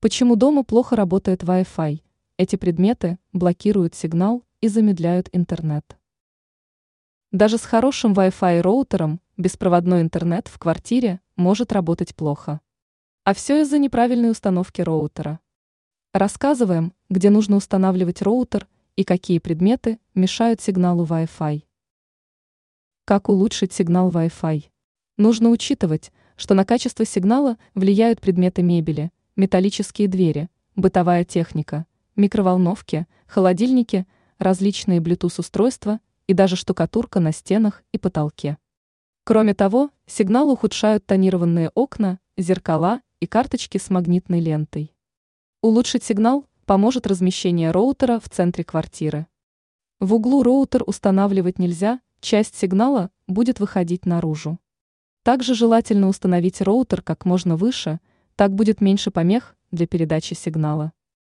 Почему дома плохо работает Wi-Fi? Эти предметы блокируют сигнал и замедляют интернет. Даже с хорошим Wi-Fi роутером беспроводной интернет в квартире может работать плохо. А все из-за неправильной установки роутера. Рассказываем, где нужно устанавливать роутер и какие предметы мешают сигналу Wi-Fi. Как улучшить сигнал Wi-Fi? Нужно учитывать, что на качество сигнала влияют предметы мебели, металлические двери, бытовая техника, микроволновки, холодильники, различные Bluetooth-устройства и даже штукатурка на стенах и потолке. Кроме того, сигнал ухудшают тонированные окна, зеркала и карточки с магнитной лентой. Улучшить сигнал поможет размещение роутера в центре квартиры. В углу роутер устанавливать нельзя, часть сигнала будет выходить наружу. Также желательно установить роутер как можно выше – так будет меньше помех для передачи сигнала.